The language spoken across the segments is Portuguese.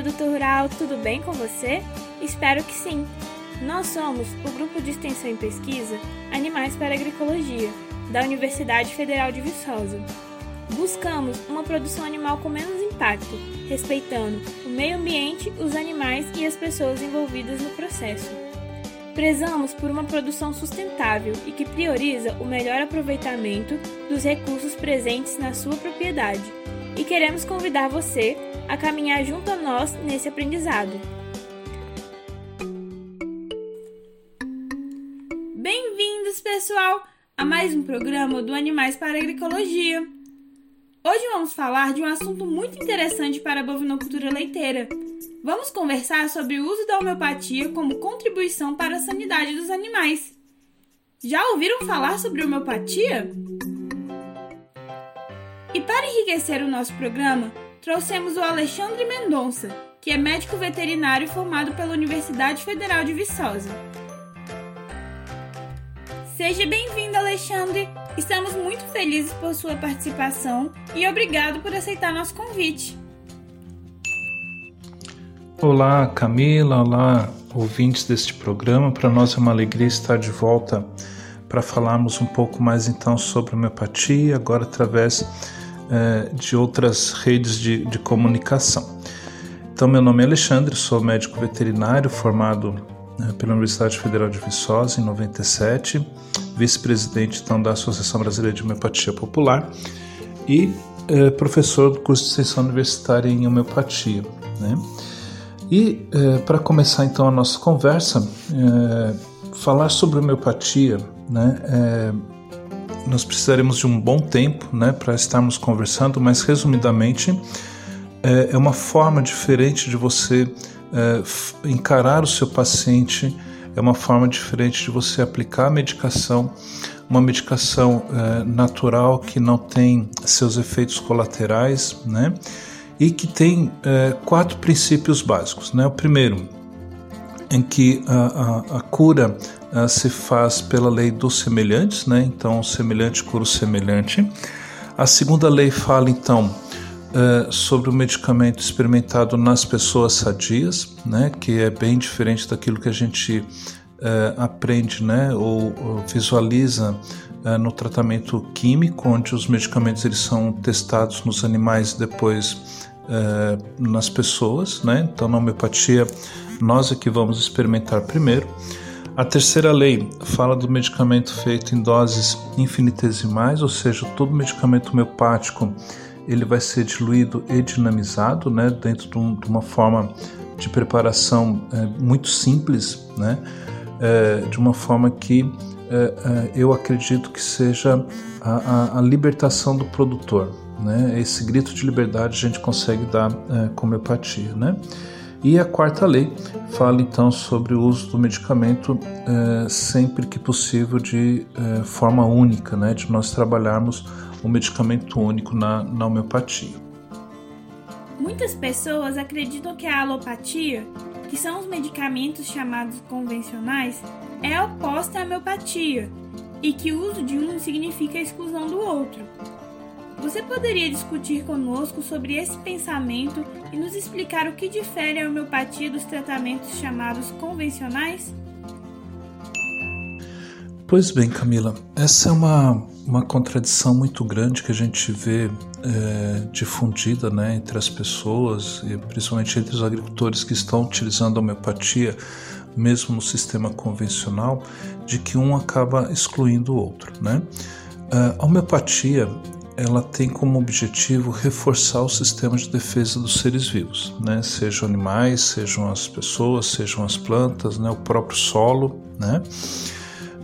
produtor rural, tudo bem com você? Espero que sim! Nós somos o Grupo de Extensão e Pesquisa Animais para Agroecologia, da Universidade Federal de Viçosa. Buscamos uma produção animal com menos impacto, respeitando o meio ambiente, os animais e as pessoas envolvidas no processo. Prezamos por uma produção sustentável e que prioriza o melhor aproveitamento dos recursos presentes na sua propriedade. E queremos convidar você a caminhar junto a nós nesse aprendizado. Bem-vindos, pessoal, a mais um programa do Animais para Agroecologia. Hoje vamos falar de um assunto muito interessante para a bovinocultura leiteira. Vamos conversar sobre o uso da homeopatia como contribuição para a sanidade dos animais. Já ouviram falar sobre homeopatia? E para enriquecer o nosso programa, trouxemos o Alexandre Mendonça, que é médico veterinário formado pela Universidade Federal de Viçosa. Seja bem-vindo, Alexandre! Estamos muito felizes por sua participação e obrigado por aceitar nosso convite. Olá, Camila, olá, ouvintes deste programa. Para nós é uma alegria estar de volta para falarmos um pouco mais então sobre homeopatia, agora através eh, de outras redes de, de comunicação. Então, meu nome é Alexandre, sou médico veterinário formado né, pela Universidade Federal de Viçosa em 97, vice-presidente então da Associação Brasileira de Homeopatia Popular e eh, professor do curso de extensão universitária em homeopatia. Né? E eh, para começar então a nossa conversa, falar sobre homeopatia, né? Nós precisaremos de um bom tempo né, para estarmos conversando, mas resumidamente é, é uma forma diferente de você é, encarar o seu paciente, é uma forma diferente de você aplicar a medicação, uma medicação é, natural que não tem seus efeitos colaterais, né? E que tem é, quatro princípios básicos, né? O primeiro, em que a, a, a cura uh, se faz pela lei dos semelhantes, né? Então, semelhante cura o semelhante. A segunda lei fala então uh, sobre o medicamento experimentado nas pessoas sadias, né? Que é bem diferente daquilo que a gente uh, aprende, né? Ou, ou visualiza no tratamento químico, onde os medicamentos eles são testados nos animais e depois nas pessoas, né? Então, na homeopatia nós é que vamos experimentar primeiro. A terceira lei fala do medicamento feito em doses infinitesimais, ou seja, todo medicamento homeopático ele vai ser diluído e dinamizado, né, dentro de, um, de uma forma de preparação é, muito simples, né, é, de uma forma que é, é eu acredito que seja a, a, a, libertação do produtor, né, esse grito de liberdade a gente consegue dar é, com homeopatia, né. E a quarta lei fala então sobre o uso do medicamento eh, sempre que possível de eh, forma única, né, de nós trabalharmos o um medicamento único na, na homeopatia. Muitas pessoas acreditam que a alopatia, que são os medicamentos chamados convencionais, é oposta à homeopatia e que o uso de um significa a exclusão do outro. Você poderia discutir conosco sobre esse pensamento e nos explicar o que difere a homeopatia dos tratamentos chamados convencionais? Pois bem, Camila, essa é uma, uma contradição muito grande que a gente vê é, difundida né, entre as pessoas, e principalmente entre os agricultores que estão utilizando a homeopatia, mesmo no sistema convencional, de que um acaba excluindo o outro. Né? A homeopatia ela tem como objetivo reforçar o sistema de defesa dos seres vivos, né? sejam animais, sejam as pessoas, sejam as plantas, né? o próprio solo. Né?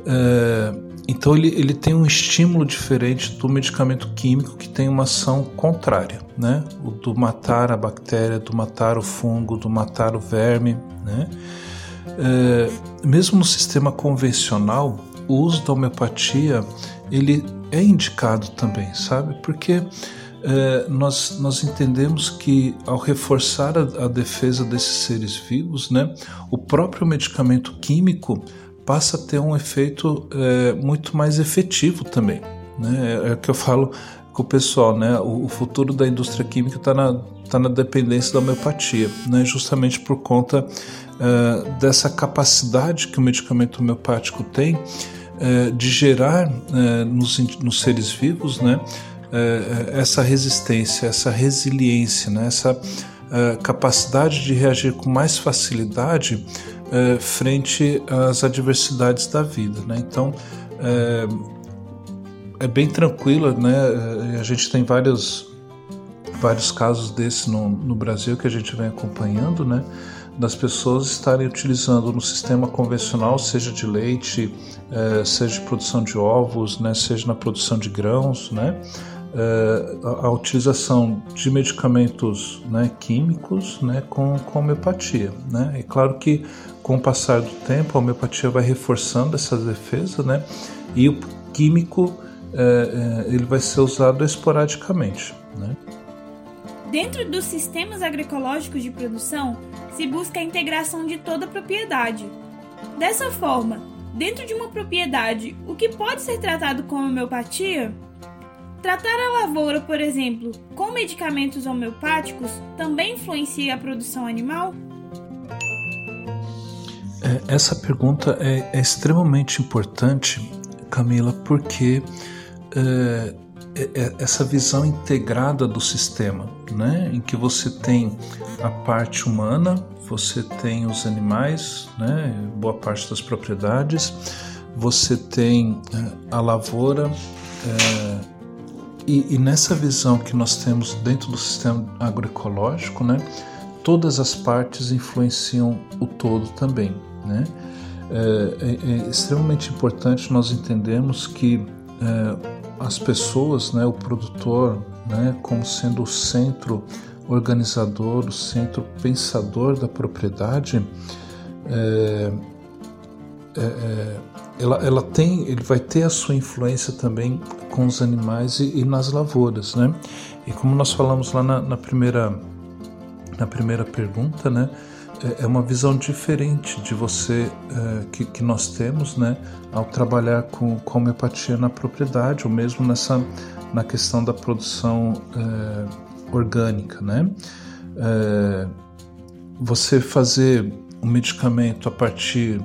É, então ele, ele tem um estímulo diferente do medicamento químico que tem uma ação contrária, né? o do matar a bactéria, do matar o fungo, do matar o verme. Né? É, mesmo no sistema convencional, o uso da homeopatia ele é indicado também, sabe? Porque é, nós, nós entendemos que ao reforçar a, a, defesa desses seres vivos, né, o próprio medicamento químico passa a ter um efeito é, muito mais efetivo também. Né? É, é o que eu falo com o pessoal, né? O, o futuro da indústria química está na, tá na dependência da homeopatia, né? Justamente por conta uh, dessa capacidade que o medicamento homeopático tem uh, de gerar uh, nos, nos, seres vivos, né? essa resistência, essa resiliência, né? essa capacidade de reagir com mais facilidade frente às adversidades da vida, né? Então é bem tranquila, né? A gente tem vários, vários casos desse no, no Brasil que a gente vem acompanhando, né? Das pessoas estarem utilizando no sistema convencional, seja de leite, é, seja de produção de ovos, né? Seja na produção de grãos, né? É, a, utilização de medicamentos né, químicos né, com, com homeopatia. Né? É claro que com o passar do tempo a homeopatia vai reforçando essa defesa né, e o químico é, ele vai ser usado esporadicamente. Né? Dentro dos sistemas agroecológicos de produção, se busca a integração de toda a propriedade. Dessa forma, dentro de uma propriedade, o que pode ser tratado com homeopatia? Tratar a lavoura, por exemplo, com medicamentos homeopáticos também influencia a produção animal? É, essa pergunta é, é extremamente importante, Camila, porque é, essa visão integrada do sistema, né? em que você tem a parte humana, você tem os animais, né? boa parte das propriedades, você tem é, a lavoura, é, e, e, nessa visão que nós temos dentro do sistema agroecológico, né? todas as partes influenciam o todo também. Né? É, é, é extremamente importante nós entendermos que as pessoas, né, o produtor, né, como sendo o centro organizador, o centro pensador da propriedade, é, é, é, ela, ela tem, ele vai ter a sua influência também com os animais e, e nas lavouras, né? E como nós falamos lá na, na primeira na primeira pergunta, né? É, é uma visão diferente de você é, que, que, nós temos né, ao trabalhar com, com homeopatia na propriedade, ou mesmo nessa, na questão da produção é, orgânica. Né? É, você fazer um medicamento a partir,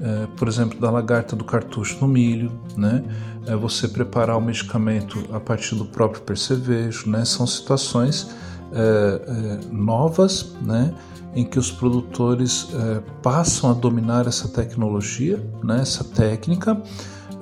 é, por exemplo, da lagarta do cartucho no milho, né? É você preparar o medicamento a partir do próprio percevejo, né? São situações novas, né? Em que os produtores é, passam a dominar essa tecnologia, né, essa técnica,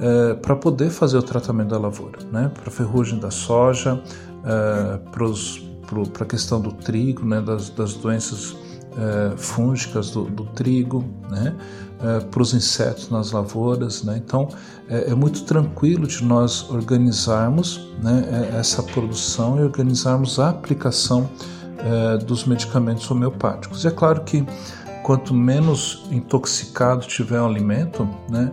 é, para poder fazer o tratamento da lavoura, né, para a ferrugem da soja, é, para a questão do trigo, né, das, das doenças é, fúngicas do, do, trigo, né, é, para os insetos nas lavouras. Né, então, é, é, muito tranquilo de nós organizarmos né, essa produção e organizarmos a aplicação é, dos medicamentos homeopáticos. E é claro que quanto menos intoxicado tiver o alimento, né,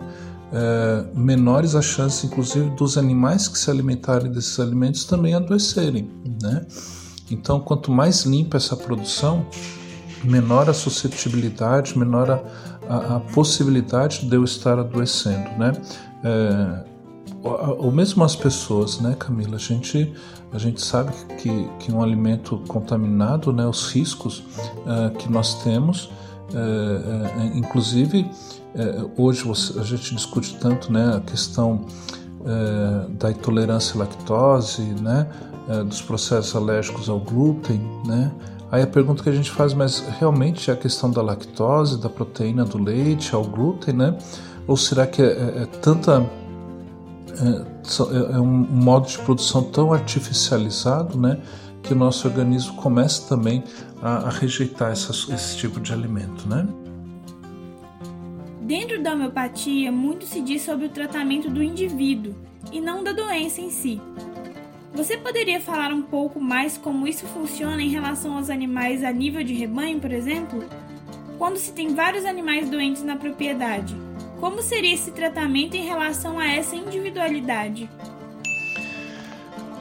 é, menores as chances, inclusive, dos animais que se alimentarem desses alimentos também adoecerem. Né? Então, quanto mais limpa essa produção, menor a suscetibilidade, menor a, a, a possibilidade de eu estar adoecendo. Né? É, ou mesmo as pessoas, né, Camila? A gente, a gente sabe que, que um alimento contaminado, né, os riscos uh, que nós temos, uh, uh, inclusive hoje a gente discute tanto, né, a questão da intolerância à lactose, né, dos processos alérgicos ao glúten, né? Aí a pergunta que a gente faz, mas realmente é a questão da lactose, da proteína do leite, ao glúten, né? Ou será que é, é, é tanta é, é, um modo de produção tão artificializado, né, que o nosso organismo começa também a, a rejeitar essa, esse tipo de alimento, né? Dentro da homeopatia, muito se diz sobre o tratamento do indivíduo e não da doença em si. Você poderia falar um pouco mais como isso funciona em relação aos animais a nível de rebanho, por exemplo? Quando se tem vários animais doentes na propriedade, como seria esse tratamento em relação a essa individualidade?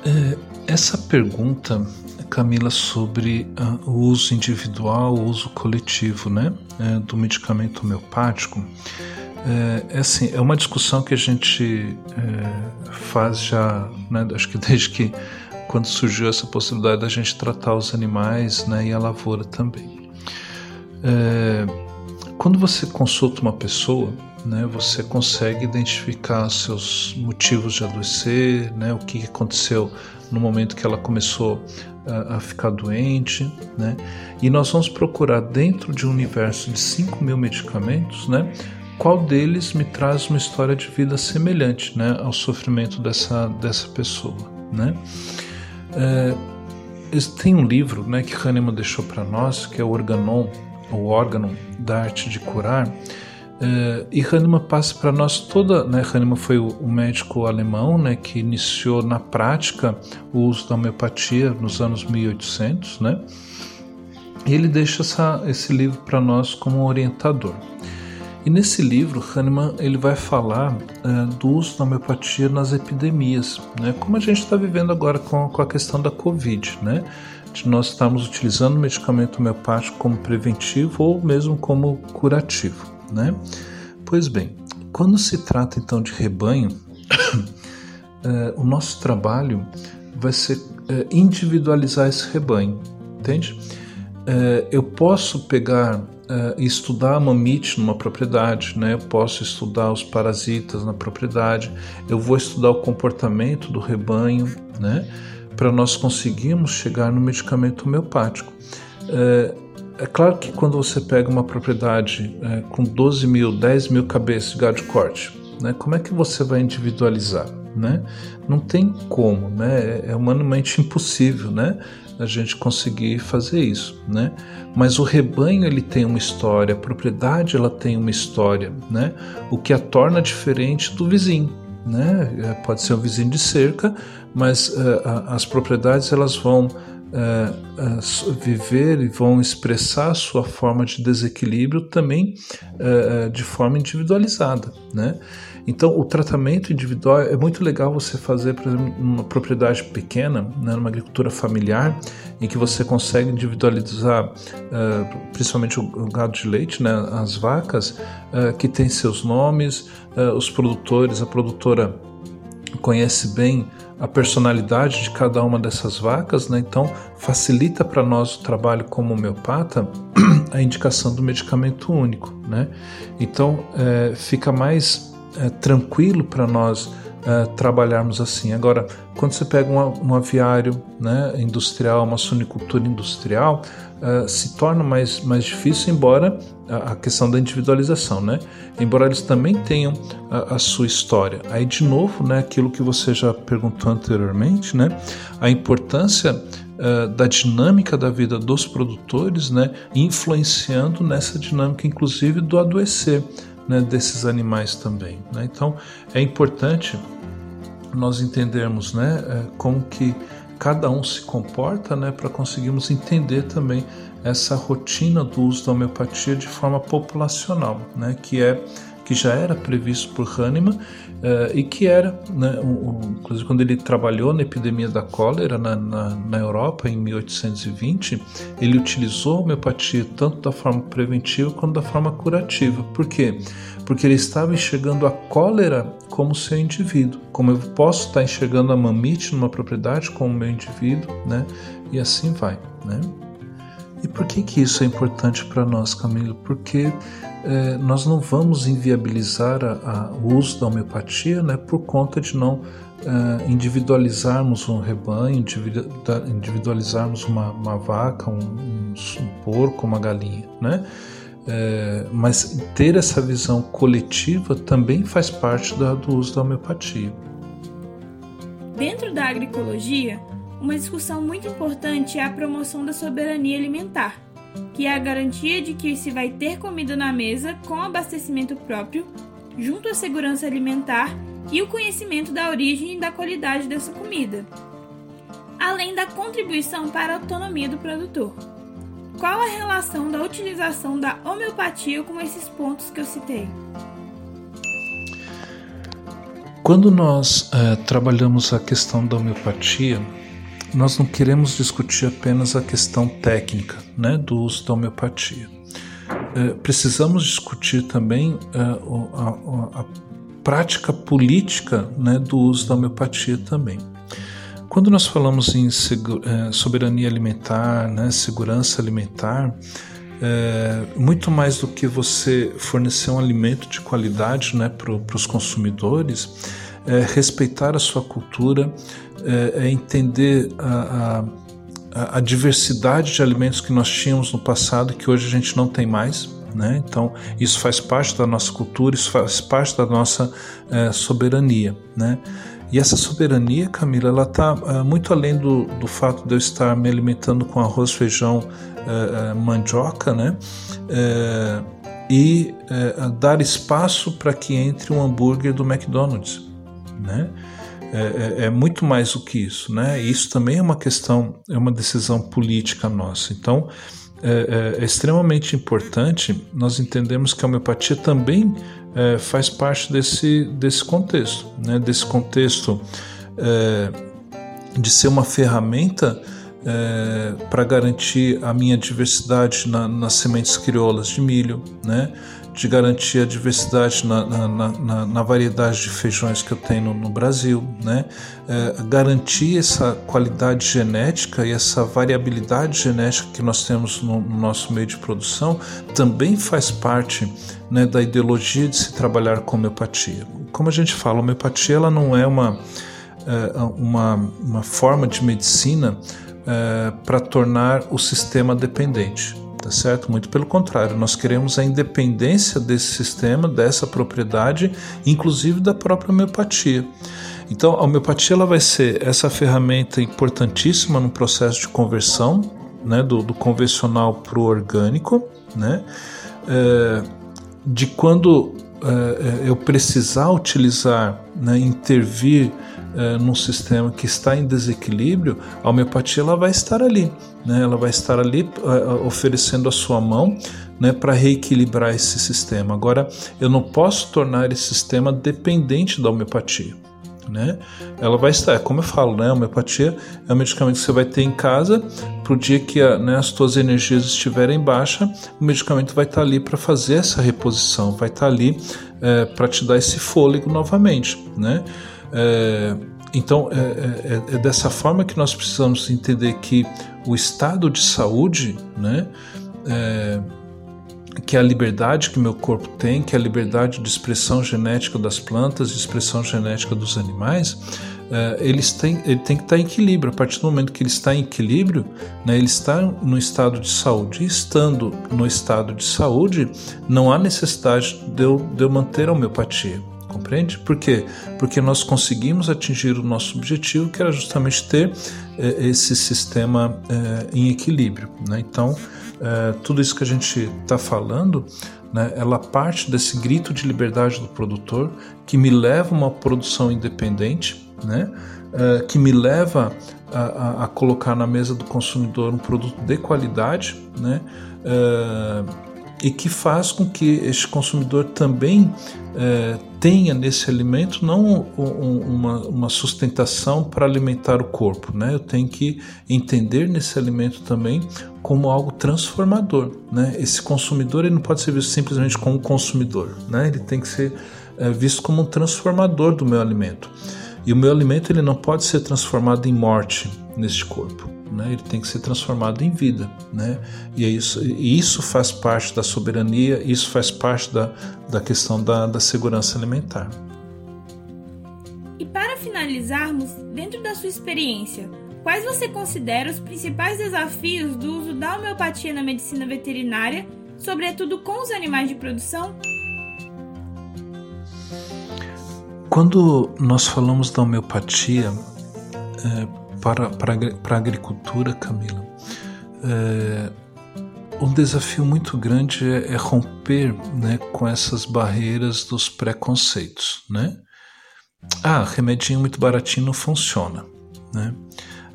É, essa pergunta, Camila, sobre uh, o uso individual, o uso coletivo né, é, do medicamento homeopático, É, é, assim, é uma discussão que a gente é, faz já, né, acho que desde que quando surgiu essa possibilidade da gente tratar os animais né, e a lavoura também. É, quando você consulta uma pessoa, né, você consegue identificar seus motivos de adoecer, né, o que aconteceu no momento que ela começou a, a ficar doente, né, e nós vamos procurar dentro de um universo de 5 mil medicamentos, né, qual deles me traz uma história de vida semelhante né, ao sofrimento dessa, dessa pessoa. Né? É, tem um livro né, que Hahnemann deixou para nós, que é o Organon, o órgão da arte de curar, é, e Hahnemann passa para nós toda. Né, Hahnemann foi o, o, médico alemão né, que iniciou na prática o uso da homeopatia nos anos 1800, né, e ele deixa essa, esse livro para nós como um orientador. E nesse livro, Hahnemann ele vai falar uh, do uso da homeopatia nas epidemias, né? como a gente está vivendo agora com, com a questão da Covid, né? de nós estarmos utilizando o medicamento homeopático como preventivo ou mesmo como curativo. Né? Pois bem, quando se trata então de rebanho, uh, o nosso trabalho vai ser uh, individualizar esse rebanho, entende? eu posso pegar uh, estudar a mamite numa propriedade, né? eu posso estudar os parasitas na propriedade, eu vou estudar o comportamento do rebanho, né? para nós conseguirmos chegar no medicamento homeopático. É claro que quando você pega uma propriedade uh, com 12 mil, 10 mil cabeças de gado de corte, né? como é que você vai individualizar? Né? Não tem como, né? é humanamente impossível. Né? a gente conseguir fazer isso, né? Mas o rebanho ele tem uma história, a propriedade ela tem uma história, né? O que a torna diferente do vizinho, né? É, pode ser um vizinho de cerca, mas uh, as propriedades elas vão uh, uh, viver e vão expressar sua forma de desequilíbrio também de forma individualizada, né? Então, o tratamento individual é muito legal você fazer, por exemplo, numa propriedade pequena, né, numa agricultura familiar, em que você consegue individualizar, uh, principalmente o, gado de leite, né, as vacas, uh, que têm seus nomes, uh, os produtores, a produtora conhece bem a personalidade de cada uma dessas vacas, né? então facilita para nós o trabalho como homeopata a indicação do medicamento único. Né? Então é, fica mais é, tranquilo para nós é, trabalharmos assim. Agora, quando você pega um, um aviário né, industrial, uma sunicultura industrial, é, se torna mais, mais difícil, embora a, a, questão da individualização, né? Embora eles também tenham a, a, sua história. Aí, de novo, né, aquilo que você já perguntou anteriormente, né? A importância uh, da dinâmica da vida dos produtores, né? Influenciando nessa dinâmica, inclusive, do adoecer né, desses animais também. Né? Então é importante nós entendermos né, é, como que cada um se comporta né, para conseguirmos entender também essa rotina do uso da homeopatia de forma populacional, né, que é que já era previsto por Hahnemann uh, e que era, né, um, inclusive quando ele trabalhou na epidemia da cólera na, na, na, Europa em 1820, ele utilizou a homeopatia tanto da forma preventiva quanto da forma curativa. Por quê? Porque ele estava enxergando a cólera como seu indivíduo, como eu posso estar enxergando a mamite numa propriedade como meu indivíduo, né? E assim vai, né? E por que que isso é importante para nós, Camilo? Porque é, nós não vamos inviabilizar a, a, o uso da homeopatia né, por conta de não é, individualizarmos um rebanho, individualizarmos uma, uma vaca, um, um, um, porco, uma galinha. Né? É, mas ter essa visão coletiva também faz parte da, do uso da homeopatia. Dentro da agroecologia, uma discussão muito importante é a promoção da soberania alimentar que é a garantia de que se vai ter comida na mesa com abastecimento próprio, junto à segurança alimentar e o conhecimento da origem e da qualidade dessa comida, além da contribuição para a autonomia do produtor. Qual a relação da utilização da homeopatia com esses pontos que eu citei? Quando nós é, trabalhamos a questão da homeopatia, nós não queremos discutir apenas a questão técnica né, do uso da homeopatia. é, precisamos discutir também é, a, a, a, prática política né, do uso da homeopatia também. Quando nós falamos em é, soberania alimentar, né, segurança alimentar, é, muito mais do que você fornecer um alimento de qualidade né, para os consumidores, é respeitar a sua cultura, é, é entender a, a, a, diversidade de alimentos que nós tínhamos no passado que hoje a gente não tem mais. Né? Então, isso faz parte da nossa cultura, isso faz parte da nossa soberania. Né? E essa soberania, Camila, ela está é, muito além do, do fato de eu estar me alimentando com arroz, feijão, é, é mandioca, né? E dar espaço para que entre um hambúrguer do McDonald's né? É, é, é, muito mais do que isso, né? Isso também é uma questão, é uma decisão política nossa. Então, é, é, é extremamente importante nós entendemos que a homeopatia também é, faz parte desse, desse contexto, né? Desse contexto é, de ser uma ferramenta para garantir a minha diversidade na, nas sementes crioulas de milho, né? de garantir a diversidade na, na, na, na variedade de feijões que eu tenho no, no Brasil, né? É, garantir essa qualidade genética e essa variabilidade genética que nós temos no, no nosso meio de produção também faz parte né, da ideologia de se trabalhar com homeopatia. Como a gente fala, a homeopatia ela não é uma, é, uma, uma forma de medicina é, para tornar o sistema dependente tá certo? Muito pelo contrário, nós queremos a independência desse sistema, dessa propriedade, inclusive da própria homeopatia. Então, a homeopatia ela vai ser essa ferramenta importantíssima no processo de conversão, né, do, do convencional para o orgânico, né, é, de quando é eu precisar utilizar, né, intervir é, num sistema que está em desequilíbrio, a homeopatia ela vai estar ali, né? ela vai estar ali é, oferecendo a sua mão né, para reequilibrar esse sistema. Agora, eu não posso tornar esse sistema dependente da homeopatia. Né? Ela vai estar, é como eu falo, né? A homeopatia é um medicamento que você vai ter em casa para o dia que a, né, as suas energias estiverem baixa, o medicamento vai estar ali para fazer essa reposição, vai estar ali é, para te dar esse fôlego novamente, né? É, então, é, é, é, dessa forma que nós precisamos entender que o estado de saúde, né, é, que é a liberdade que meu corpo tem, que é a liberdade de expressão genética das plantas, de expressão genética dos animais, é, eles têm, ele tem que estar em equilíbrio. A partir do momento que ele está em equilíbrio, né, ele está no estado de saúde. E estando no estado de saúde, não há necessidade de eu, de eu manter a homeopatia. Compreende? Por quê? Porque nós conseguimos atingir o nosso objetivo, que era justamente ter eh, esse sistema eh, em equilíbrio. Né? Então, eh, tudo isso que a gente está falando, né, ela parte desse grito de liberdade do produtor, que me leva a uma produção independente, né, que me leva a, a, a, colocar na mesa do consumidor um produto de qualidade, né, e que faz com que este consumidor também é, tenha nesse alimento não um, uma, uma, sustentação para alimentar o corpo, né? Eu tenho que entender nesse alimento também como algo transformador, né? Esse consumidor ele não pode ser visto simplesmente como consumidor, né? Ele tem que ser é, visto como um transformador do meu alimento. E o meu alimento ele não pode ser transformado em morte neste corpo né? ele tem que ser transformado em vida. Né? E, é isso, e isso faz parte da soberania, isso faz parte da, da questão da, da segurança alimentar. E para finalizarmos, dentro da sua experiência, quais você considera os principais desafios do uso da homeopatia na medicina veterinária, sobretudo com os animais de produção? Quando nós falamos da homeopatia, é, para, para, para a agricultura, Camila, é, um desafio muito grande é, é romper né, com essas barreiras dos preconceitos. Né? Ah, remedinho muito baratinho não funciona. Né?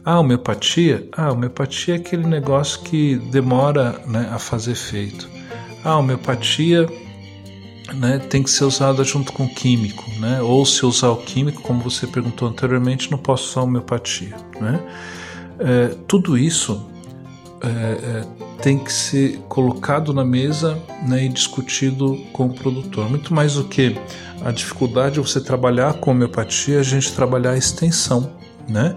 Ah, homeopatia? Ah, homeopatia é aquele negócio que demora né, a fazer efeito. Ah, homeopatia né, tem que ser usada junto com químico, né? ou se usar o químico, como você perguntou anteriormente, não posso usar homeopatia. Né? É, tudo isso é, é, tem que ser colocado na mesa né, e discutido com o produtor. Muito mais do que a dificuldade de você trabalhar com homeopatia, a gente trabalhar a extensão. Né?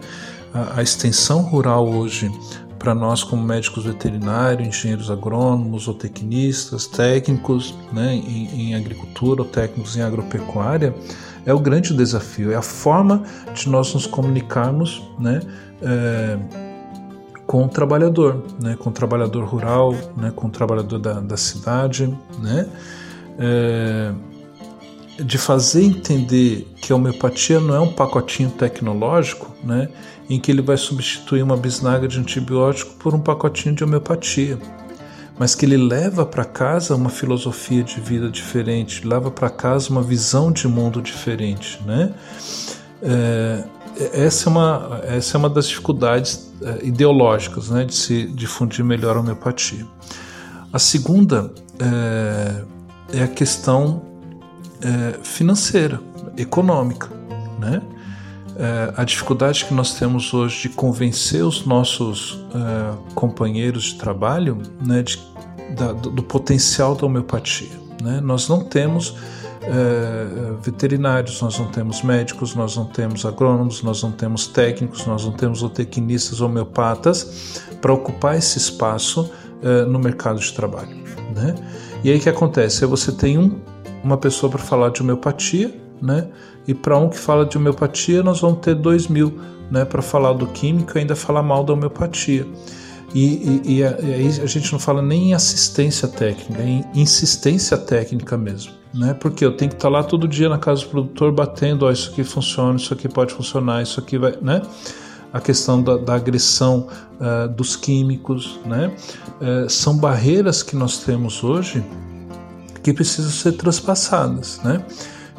A, a extensão rural hoje, para nós como médicos veterinários, engenheiros agrônomos, ou tecnistas, técnicos né, em, em agricultura ou técnicos em agropecuária, é o grande desafio, é a forma de nós nos comunicarmos né, é, com o trabalhador, né, com o trabalhador rural, né, com o trabalhador da, da cidade, né, é, de fazer entender que a homeopatia não é um pacotinho tecnológico, né, em que ele vai substituir uma bisnaga de antibiótico por um pacotinho de homeopatia, mas que ele leva para casa uma filosofia de vida diferente, leva para casa uma visão de mundo diferente, né? É, essa é uma essa é uma das dificuldades é, ideológicas, né, de se difundir melhor a homeopatia. A segunda é, é a questão é, financeira, econômica, né? É, a dificuldade que nós temos hoje de convencer os nossos é, companheiros de trabalho né, de, da, do, potencial da homeopatia. Né? Nós não temos é, veterinários, nós não temos médicos, nós não temos agrônomos, nós não temos técnicos, nós não temos zootecnistas, homeopatas para ocupar esse espaço é, no mercado de trabalho. Né? E aí o que acontece? Você tem um, uma pessoa para falar de homeopatia, né? E para um que fala de homeopatia, nós vamos ter dois mil né, para falar do químico e ainda falar mal da homeopatia. E, e, e, aí a gente não fala nem em assistência técnica, é em insistência técnica mesmo. Né? Porque eu tenho que estar tá lá todo dia na casa do produtor batendo, ó, isso aqui funciona, isso aqui pode funcionar, isso aqui vai. Né? A questão da, da agressão uh, dos químicos, né? Uh, são barreiras que nós temos hoje que precisam ser transpassadas. Né?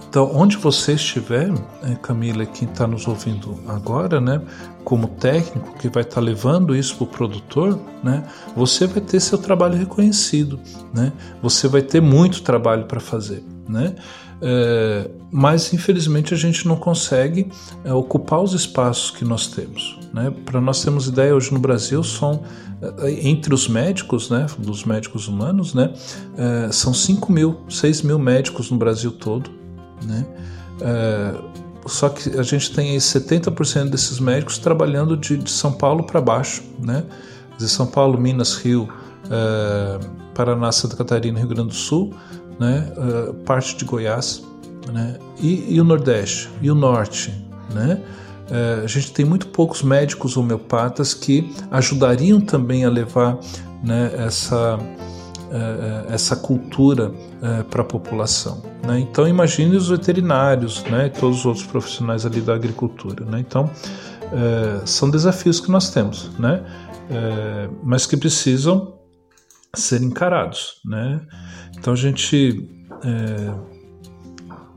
Então, onde você estiver, né, Camila, quem está nos ouvindo agora, né, como técnico que vai estar tá levando isso para o produtor, né, você vai ter seu trabalho reconhecido, né, você vai ter muito trabalho para fazer, né, é, mas infelizmente a gente não consegue é, ocupar os espaços que nós temos. Né? Para nós termos ideia, hoje no Brasil são é, entre os médicos, né, dos médicos humanos, né, é, são 5 mil, 6 mil médicos no Brasil todo, né? É, só que a gente tem aí 70% desses médicos trabalhando de, de São Paulo para baixo, né? De São Paulo, Minas, Rio, é, Paraná, Santa Catarina, Rio Grande do Sul, né? É, parte de Goiás, né? E, e, o Nordeste e o Norte, né? É, a gente tem muito poucos médicos homeopatas que ajudariam também a levar né, essa é, essa cultura para a população. Né? Então imagine os veterinários, né, todos os outros profissionais ali da agricultura. Né? Então são desafios que nós temos, né? mas que precisam ser encarados. Né? Então a gente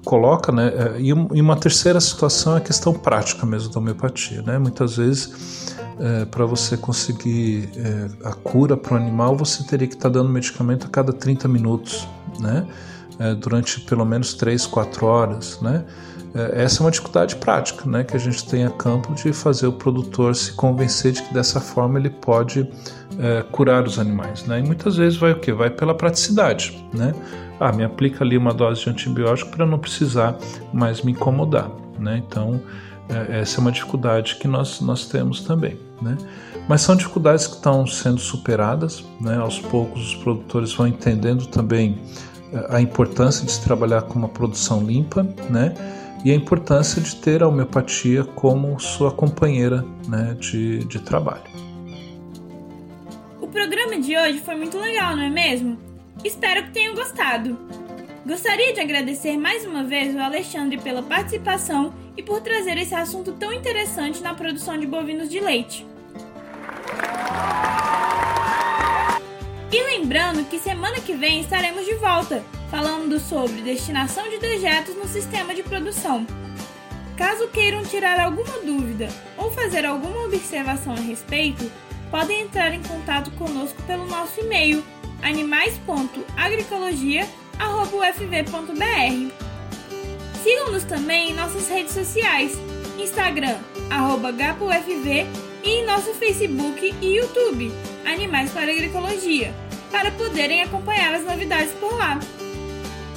coloca, né? E uma terceira situação é a questão prática mesmo da homeopatia, né? Muitas vezes é, para você conseguir é, a cura para o animal, você teria que estar tá dando medicamento a cada 30 minutos, né? É, durante pelo menos 3, 4 horas, né? É, essa é uma dificuldade prática, né? Que a gente tem a campo de fazer o produtor se convencer de que dessa forma ele pode é, curar os animais, né? E muitas vezes vai o que? Vai pela praticidade, né? Ah, me aplica ali uma dose de antibiótico para não precisar mais me incomodar, né? Então é, essa é uma dificuldade que nós, nós temos também. Né? Mas são dificuldades que estão sendo superadas, né? aos poucos os produtores vão entendendo também é, a importância de se trabalhar com uma produção limpa né? e a importância de ter a homeopatia como sua companheira né? de, de trabalho. O programa de hoje foi muito legal, não é mesmo? Espero que tenham gostado. Gostaria de agradecer mais uma vez ao Alexandre pela participação e por trazer esse assunto tão interessante na produção de bovinos de leite. E lembrando que semana que vem estaremos de volta, falando sobre destinação de dejetos no sistema de produção. Caso queiram tirar alguma dúvida ou fazer alguma observação a respeito, podem entrar em contato conosco pelo nosso e-mail animais.agricologia.ufv.br. Sigam-nos também em nossas redes sociais, Instagram, arroba GapoFV e em nosso Facebook e YouTube, Animais para Agroecologia, para poderem acompanhar as novidades por lá.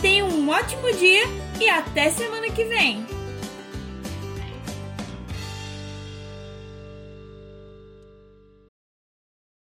Tenham um ótimo dia e até semana que vem!